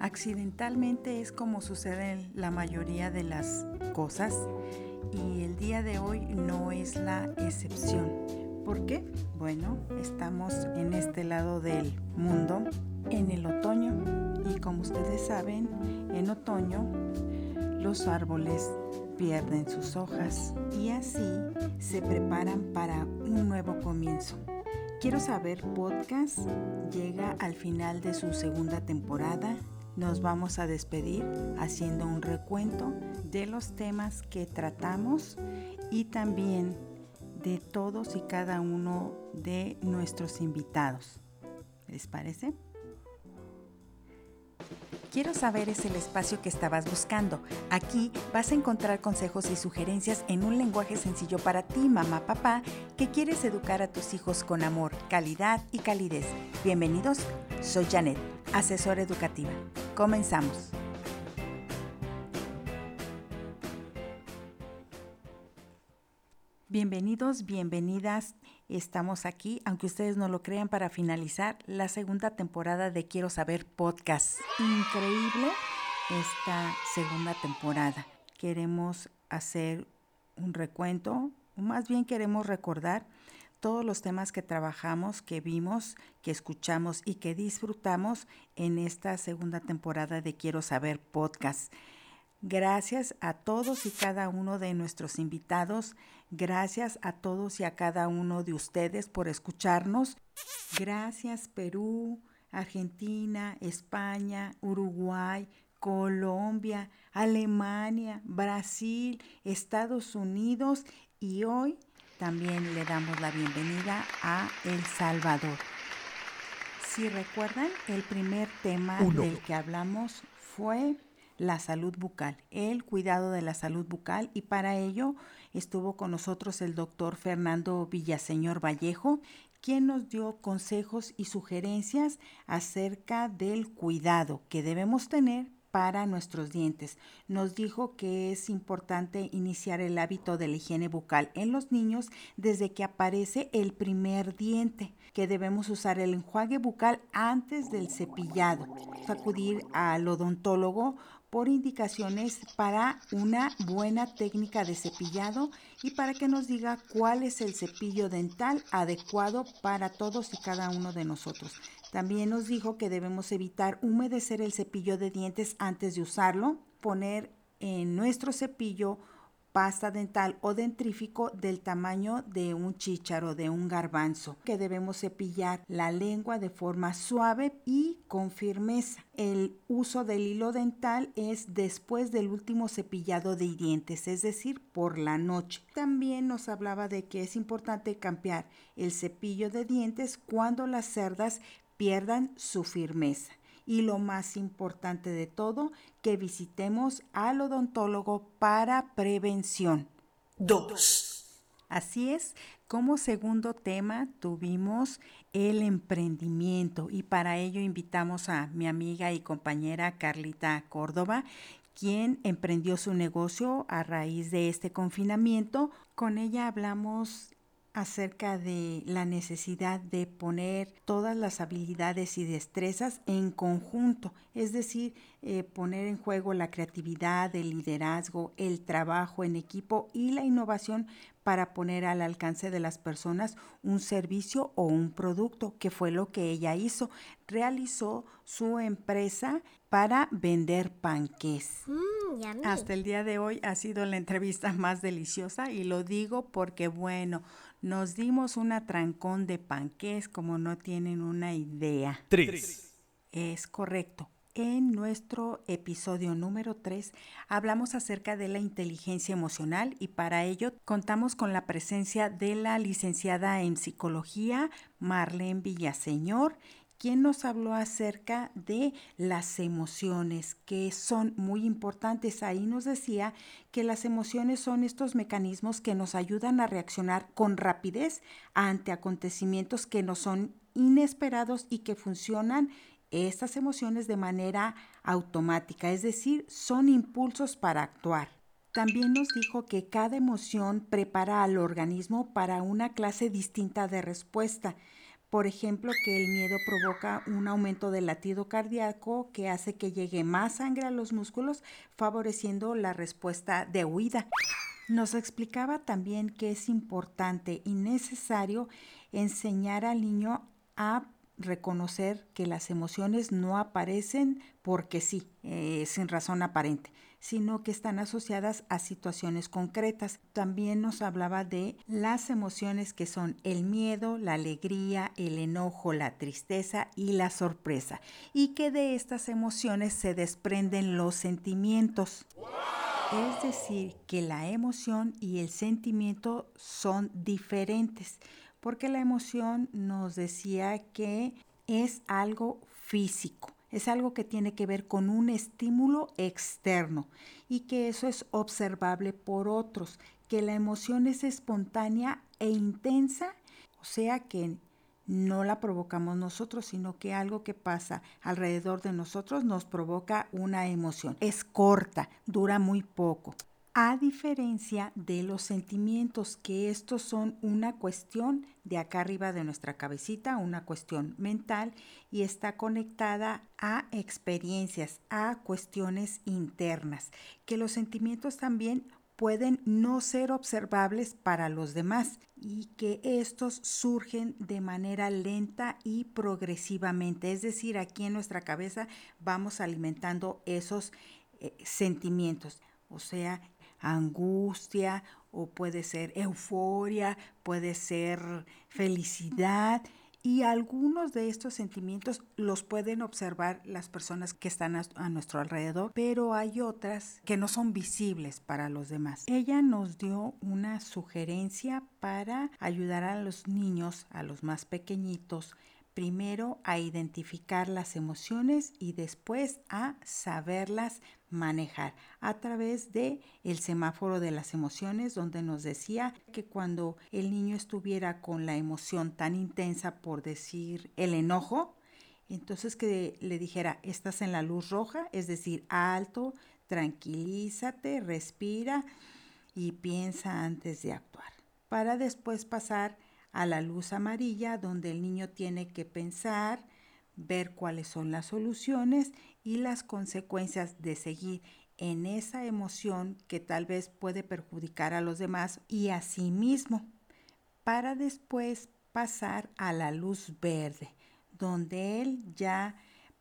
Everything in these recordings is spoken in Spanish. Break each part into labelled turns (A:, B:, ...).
A: Accidentalmente es como sucede en la mayoría de las cosas y el día de hoy no es la excepción. ¿Por qué? Bueno, estamos en este lado del mundo en el otoño y como ustedes saben, en otoño los árboles pierden sus hojas y así se preparan para un nuevo comienzo. Quiero saber podcast llega al final de su segunda temporada. Nos vamos a despedir haciendo un recuento de los temas que tratamos y también de todos y cada uno de nuestros invitados. ¿Les parece? Quiero saber es el espacio que estabas buscando. Aquí vas a encontrar consejos y sugerencias en un lenguaje sencillo para ti, mamá, papá, que quieres educar a tus hijos con amor, calidad y calidez. Bienvenidos, soy Janet, asesora educativa. Comenzamos. Bienvenidos, bienvenidas. Estamos aquí, aunque ustedes no lo crean, para finalizar la segunda temporada de Quiero Saber Podcast. Increíble esta segunda temporada. Queremos hacer un recuento, o más bien queremos recordar todos los temas que trabajamos, que vimos, que escuchamos y que disfrutamos en esta segunda temporada de Quiero Saber Podcast. Gracias a todos y cada uno de nuestros invitados. Gracias a todos y a cada uno de ustedes por escucharnos. Gracias Perú, Argentina, España, Uruguay, Colombia, Alemania, Brasil, Estados Unidos y hoy también le damos la bienvenida a El Salvador. Si recuerdan, el primer tema del que hablamos fue la salud bucal, el cuidado de la salud bucal y para ello estuvo con nosotros el doctor Fernando Villaseñor Vallejo, quien nos dio consejos y sugerencias acerca del cuidado que debemos tener para nuestros dientes. Nos dijo que es importante iniciar el hábito de la higiene bucal en los niños desde que aparece el primer diente, que debemos usar el enjuague bucal antes del cepillado, acudir al odontólogo por indicaciones para una buena técnica de cepillado y para que nos diga cuál es el cepillo dental adecuado para todos y cada uno de nosotros. También nos dijo que debemos evitar humedecer el cepillo de dientes antes de usarlo, poner en nuestro cepillo pasta dental o dentrífico del tamaño de un chícharo, de un garbanzo, que debemos cepillar la lengua de forma suave y con firmeza. El uso del hilo dental es después del último cepillado de dientes, es decir, por la noche. También nos hablaba de que es importante cambiar el cepillo de dientes cuando las cerdas pierdan su firmeza y lo más importante de todo, que visitemos al odontólogo para prevención. Dos. Así es, como segundo tema tuvimos el emprendimiento y para ello invitamos a mi amiga y compañera Carlita Córdoba, quien emprendió su negocio a raíz de este confinamiento. Con ella hablamos acerca de la necesidad de poner todas las habilidades y destrezas en conjunto, es decir, eh, poner en juego la creatividad, el liderazgo, el trabajo en equipo y la innovación para poner al alcance de las personas un servicio o un producto, que fue lo que ella hizo. Realizó su empresa para vender panqués. Mm, Hasta el día de hoy ha sido la entrevista más deliciosa y lo digo porque, bueno, nos dimos una trancón de panqués como no tienen una idea. Tres. Es correcto. En nuestro episodio número 3 hablamos acerca de la inteligencia emocional y para ello contamos con la presencia de la licenciada en psicología Marlene Villaseñor quien nos habló acerca de las emociones, que son muy importantes. Ahí nos decía que las emociones son estos mecanismos que nos ayudan a reaccionar con rapidez ante acontecimientos que no son inesperados y que funcionan estas emociones de manera automática, es decir, son impulsos para actuar. También nos dijo que cada emoción prepara al organismo para una clase distinta de respuesta Por ejemplo, que el miedo provoca un aumento del latido cardíaco que hace que llegue más sangre a los músculos, favoreciendo la respuesta de huida. Nos explicaba también que es importante y necesario enseñar al niño a reconocer que las emociones no aparecen porque sí, eh, sin razón aparente, sino que están asociadas a situaciones concretas. También nos hablaba de las emociones que son el miedo, la alegría, el enojo, la tristeza y la sorpresa, y que de estas emociones se desprenden los sentimientos. Es decir, que la emoción y el sentimiento son diferentes porque la emoción nos decía que es algo físico, es algo que tiene que ver con un estímulo externo y que eso es observable por otros, que la emoción es espontánea e intensa, o sea que no la provocamos nosotros, sino que algo que pasa alrededor de nosotros nos provoca una emoción. Es corta, dura muy poco a diferencia de los sentimientos, que estos son una cuestión de acá arriba de nuestra cabecita, una cuestión mental y está conectada a experiencias, a cuestiones internas, que los sentimientos también pueden no ser observables para los demás y que estos surgen de manera lenta y progresivamente. Es decir, aquí en nuestra cabeza vamos alimentando esos eh, sentimientos. O sea, angustia o puede ser euforia, puede ser felicidad. Y algunos de estos sentimientos los pueden observar las personas que están a, nuestro alrededor, pero hay otras que no son visibles para los demás. Ella nos dio una sugerencia para ayudar a los niños, a los más pequeñitos, primero a identificar las emociones y después a saberlas manejar a través de el semáforo de las emociones donde nos decía que cuando el niño estuviera con la emoción tan intensa por decir el enojo, entonces que le dijera, estás en la luz roja, es decir, alto, tranquilízate, respira y piensa antes de actuar, para después pasar a la luz amarilla donde el niño tiene que pensar, ver cuáles son las soluciones y las consecuencias de seguir en esa emoción que tal vez puede perjudicar a los demás y a sí mismo, para después pasar a la luz verde, donde él ya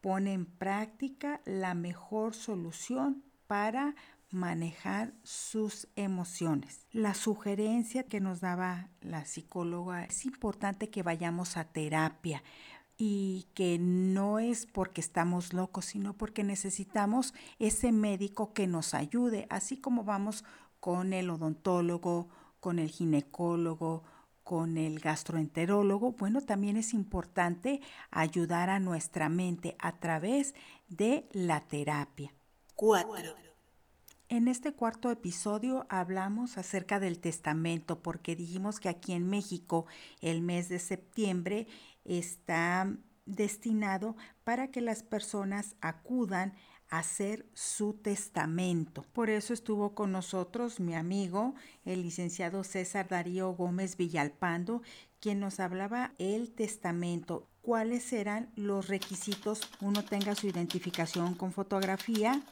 A: pone en práctica la mejor solución para manejar sus emociones. La sugerencia que nos daba la psicóloga es importante que vayamos a terapia y que no es porque estamos locos, sino porque necesitamos ese médico que nos ayude, así como vamos con el odontólogo, con el ginecólogo, con el gastroenterólogo, bueno, también es importante ayudar a nuestra mente a través de la terapia. 4. En este cuarto episodio hablamos acerca del testamento porque dijimos que aquí en México el mes de septiembre está destinado para que las personas acudan a hacer su testamento. Por eso estuvo con nosotros mi amigo, el licenciado César Darío Gómez Villalpando, quien nos hablaba el testamento, cuáles eran los requisitos, uno tenga su identificación con fotografía,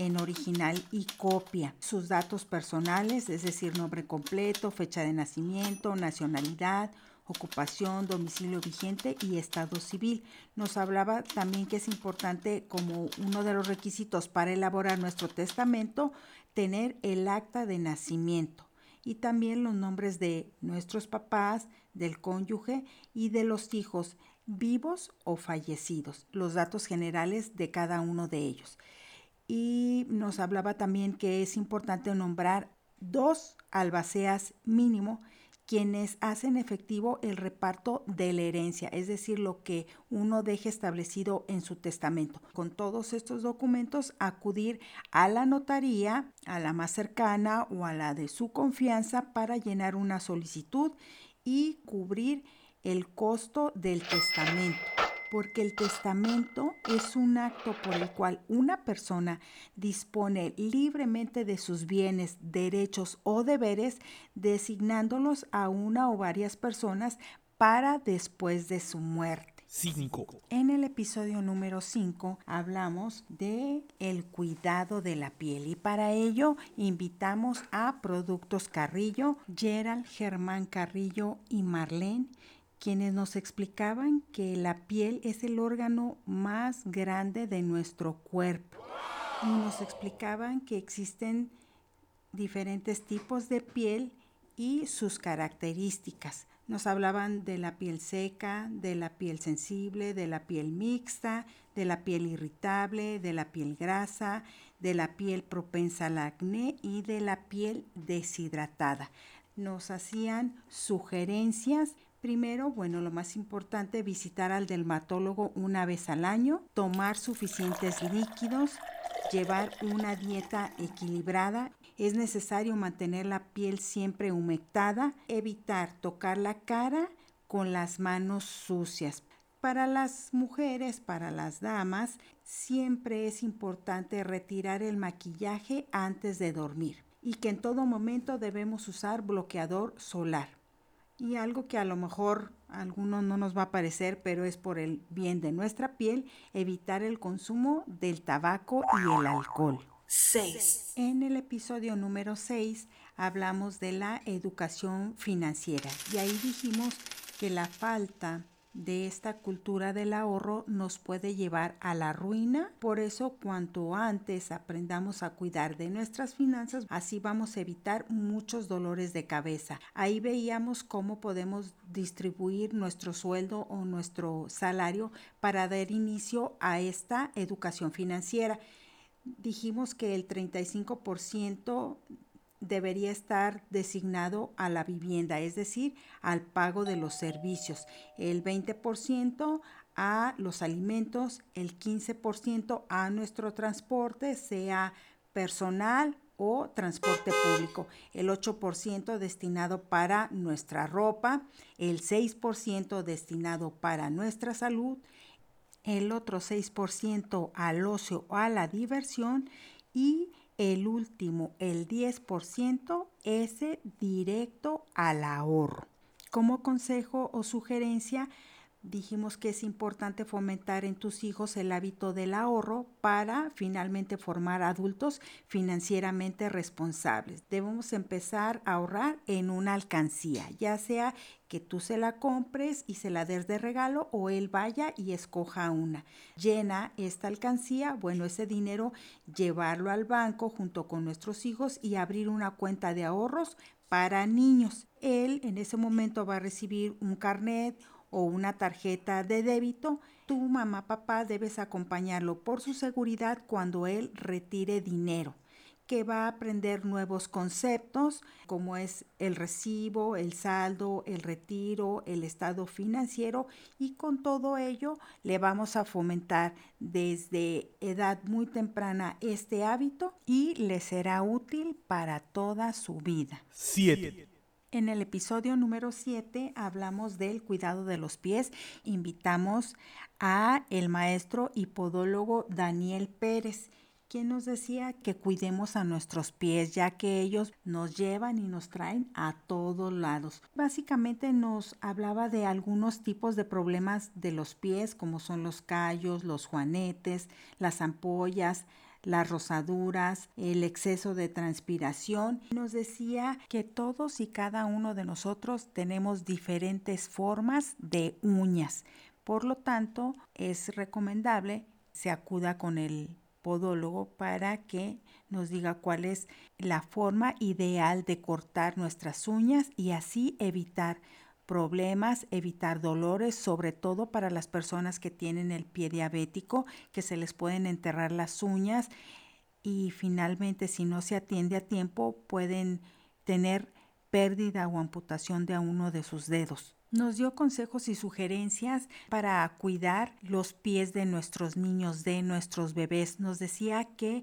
A: en original y copia. Sus datos personales, es decir, nombre completo, fecha de nacimiento, nacionalidad, ocupación, domicilio vigente y estado civil. Nos hablaba también que es importante como uno de los requisitos para elaborar nuestro testamento tener el acta de nacimiento y también los nombres de nuestros papás, del cónyuge y de los hijos vivos o fallecidos, los datos generales de cada uno de ellos y nos hablaba también que es importante nombrar dos albaceas mínimo quienes hacen efectivo el reparto de la herencia, es decir, lo que uno deje establecido en su testamento. Con todos estos documentos, acudir a la notaría, a la más cercana o a la de su confianza para llenar una solicitud y cubrir el costo del testamento porque el testamento es un acto por el cual una persona dispone libremente de sus bienes, derechos o deberes, designándolos a una o varias personas para después de su muerte.
B: 5.
A: En el episodio número 5 hablamos de el cuidado de la piel y para ello invitamos a Productos Carrillo, Gerald, Germán Carrillo y Marlene quienes nos explicaban que la piel es el órgano más grande de nuestro cuerpo y nos explicaban que existen diferentes tipos de piel y sus características. Nos hablaban de la piel seca, de la piel sensible, de la piel mixta, de la piel irritable, de la piel grasa, de la piel propensa al acné y de la piel deshidratada. Nos hacían sugerencias Primero, bueno, lo más importante, visitar al dermatólogo una vez al año, tomar suficientes líquidos, llevar una dieta equilibrada es necesario mantener la piel siempre humectada, evitar tocar la cara con las manos sucias. Para las mujeres, para las damas, siempre es importante retirar el maquillaje antes de dormir y que en todo momento debemos usar bloqueador solar. Y algo que a lo mejor a algunos no nos va a parecer, pero es por el bien de nuestra piel, evitar el consumo del tabaco y el alcohol. 6. En el episodio número 6 hablamos de la educación financiera y ahí dijimos que la falta de esta cultura del ahorro nos puede llevar a la ruina. Por eso, cuanto antes aprendamos a cuidar de nuestras finanzas, así vamos a evitar muchos dolores de cabeza. Ahí veíamos cómo podemos distribuir nuestro sueldo o nuestro salario para dar inicio a esta educación financiera dijimos que el 35% debería estar designado a la vivienda, es decir, al pago de los servicios, el 20% a los alimentos, el 15% a nuestro transporte, sea personal o transporte público, el 8% destinado para nuestra ropa, el 6% destinado para nuestra salud, el otro 6% al ocio o a la diversión y el último, el 10%, ese directo al ahorro. Como consejo o sugerencia, dijimos que es importante fomentar en tus hijos el hábito del ahorro para finalmente formar adultos financieramente responsables. Debemos empezar a ahorrar en una alcancía, ya sea que tú se la compres y se la des de regalo o él vaya y escoja una. Llena esta alcancía, bueno, ese dinero llevarlo al banco junto con nuestros hijos y abrir una cuenta de ahorros para niños. Él en ese momento va a recibir un carnet o una tarjeta de débito, tu mamá, papá debes acompañarlo por su seguridad cuando él retire dinero que va a aprender nuevos conceptos como es el recibo, el saldo, el retiro, el estado financiero y con todo ello le vamos a fomentar desde edad muy temprana este hábito y le será útil para toda su vida.
B: 7.
A: En el episodio número 7 hablamos del cuidado de los pies. Invitamos a el maestro hipodólogo Daniel Pérez, quien nos decía que cuidemos a nuestros pies, ya que ellos nos llevan y nos traen a todos lados. Básicamente nos hablaba de algunos tipos de problemas de los pies, como son los callos, los juanetes, las ampollas, las rosaduras, el exceso de transpiración. Nos decía que todos y cada uno de nosotros tenemos diferentes formas de uñas. Por lo tanto, es recomendable se acuda con el podólogo para que nos diga cuál es la forma ideal de cortar nuestras uñas y así evitar problemas, evitar dolores, sobre todo para las personas que tienen el pie diabético, que se les pueden enterrar las uñas y finalmente si no se atiende a tiempo pueden tener pérdida o amputación de uno de sus dedos. Nos dio consejos y sugerencias para cuidar los pies de nuestros niños, de nuestros bebés. Nos decía que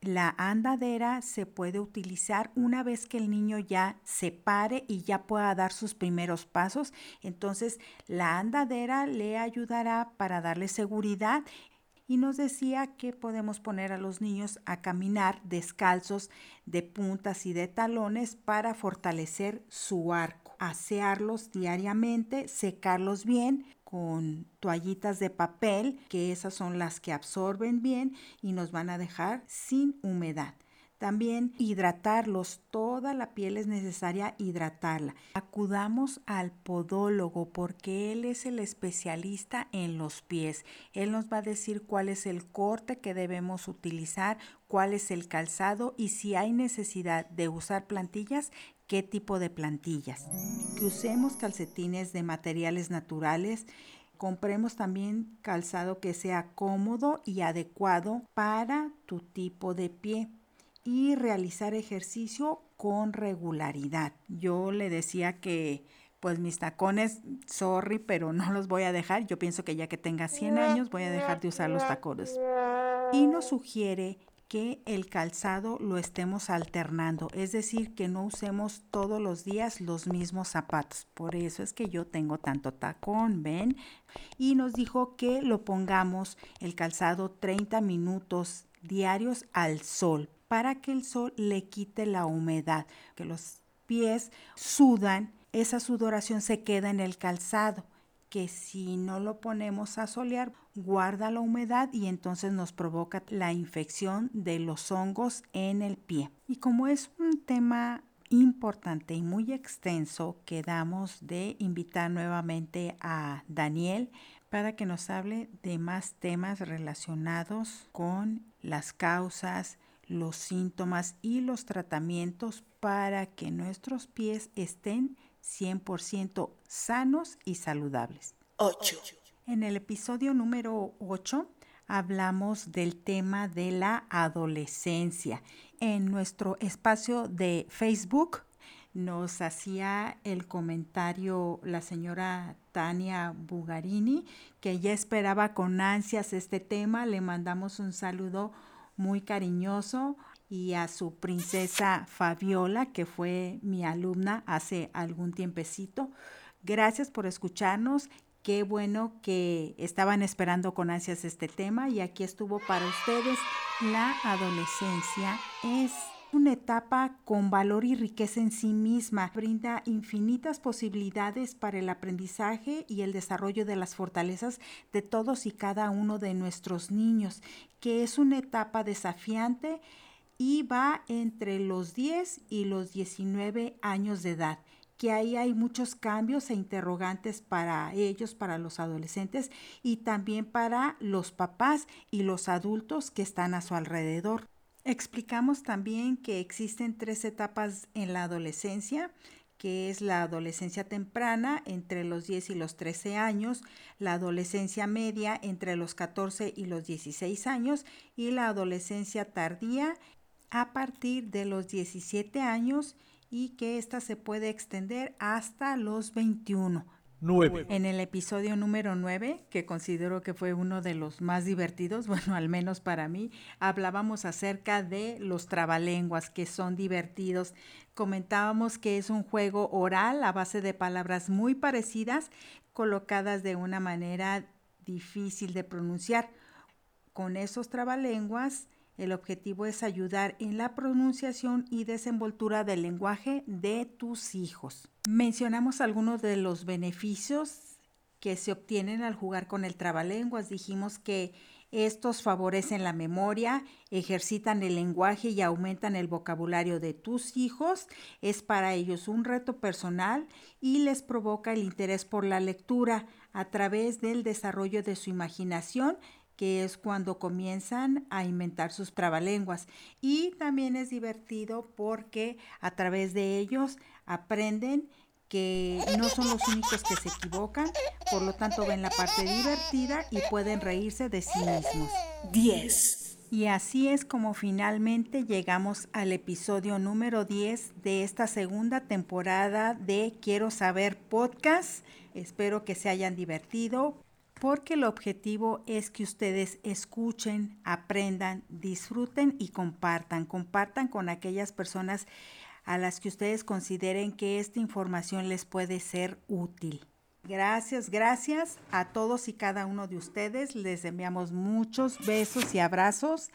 A: la andadera se puede utilizar una vez que el niño ya se pare y ya pueda dar sus primeros pasos. Entonces la andadera le ayudará para darle seguridad y nos decía que podemos poner a los niños a caminar descalzos de puntas y de talones para fortalecer su arco. Asearlos diariamente, secarlos bien con toallitas de papel, que esas son las que absorben bien y nos van a dejar sin humedad. También hidratarlos, toda la piel es necesaria hidratarla. Acudamos al podólogo porque él es el especialista en los pies. Él nos va a decir cuál es el corte que debemos utilizar, cuál es el calzado y si hay necesidad de usar plantillas, qué tipo de plantillas. Que usemos calcetines de materiales naturales. Compremos también calzado que sea cómodo y adecuado para tu tipo de pie y realizar ejercicio con regularidad. Yo le decía que pues mis tacones, sorry, pero no los voy a dejar. Yo pienso que ya que tenga 100 años voy a dejar de usar los tacones. Y nos sugiere que el calzado lo estemos alternando, es decir, que no usemos todos los días los mismos zapatos. Por eso es que yo tengo tanto tacón, ¿ven? Y nos dijo que lo pongamos el calzado 30 minutos diarios al sol para que el sol le quite la humedad, que los pies sudan, esa sudoración se queda en el calzado, que si no lo ponemos a solear, guarda la humedad y entonces nos provoca la infección de los hongos en el pie. Y como es un tema importante y muy extenso, quedamos de invitar nuevamente a Daniel para que nos hable de más temas relacionados con las causas, los síntomas y los tratamientos para que nuestros pies estén 100% sanos y saludables. 8. En el episodio número 8 hablamos del tema de la adolescencia. En nuestro espacio de Facebook nos hacía el comentario la señora Tania Bugarini, que ya esperaba con ansias este tema. Le mandamos un saludo muy cariñoso y a su princesa Fabiola, que fue mi alumna hace algún tiempecito. Gracias por escucharnos. Qué bueno que estaban esperando con ansias este tema y aquí estuvo para ustedes. La adolescencia es una etapa con valor y riqueza en sí misma. Brinda infinitas posibilidades para el aprendizaje y el desarrollo de las fortalezas de todos y cada uno de nuestros niños, que es una etapa desafiante y va entre los 10 y los 19 años de edad que ahí hay muchos cambios e interrogantes para ellos, para los adolescentes y también para los papás y los adultos que están a su alrededor. Explicamos también que existen tres etapas en la adolescencia, que es la adolescencia temprana entre los 10 y los 13 años, la adolescencia media entre los 14 y los 16 años y la adolescencia tardía a partir de los 17 años y que ésta se puede extender hasta los 21. 9. En el episodio número 9, que considero que fue uno de los más divertidos, bueno, al menos para mí, hablábamos acerca de los trabalenguas, que son divertidos. Comentábamos que es un juego oral a base de palabras muy parecidas, colocadas de una manera difícil de pronunciar. Con esos trabalenguas, el objetivo es ayudar en la pronunciación y desenvoltura del lenguaje de tus hijos. Mencionamos algunos de los beneficios que se obtienen al jugar con el trabalenguas. Dijimos que estos favorecen la memoria, ejercitan el lenguaje y aumentan el vocabulario de tus hijos. Es para ellos un reto personal y les provoca el interés por la lectura a través del desarrollo de su imaginación que es cuando comienzan a inventar sus trabalenguas. Y también es divertido porque a través de ellos aprenden que no son los únicos que se equivocan, por lo tanto ven la parte divertida y pueden reírse de sí mismos. 10. Y así es como finalmente llegamos al episodio número 10 de esta segunda temporada de Quiero Saber Podcast. Espero que se hayan divertido porque el objetivo es que ustedes escuchen, aprendan, disfruten y compartan. Compartan con aquellas personas a las que ustedes consideren que esta información les puede ser útil. Gracias, gracias a todos y cada uno de ustedes. Les enviamos muchos besos y abrazos.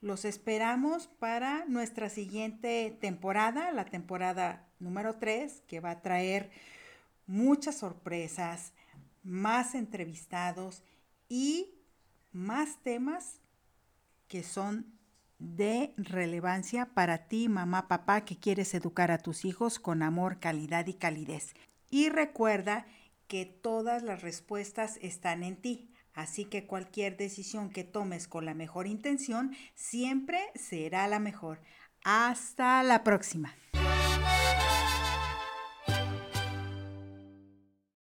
A: Los esperamos para nuestra siguiente temporada, la temporada número 3, que va a traer muchas sorpresas, más entrevistados y más temas que son de relevancia para ti, mamá, papá, que quieres educar a tus hijos con amor, calidad y calidez. Y recuerda que todas las respuestas están en ti. Así que cualquier decisión que tomes con la mejor intención siempre será la mejor. Hasta la próxima.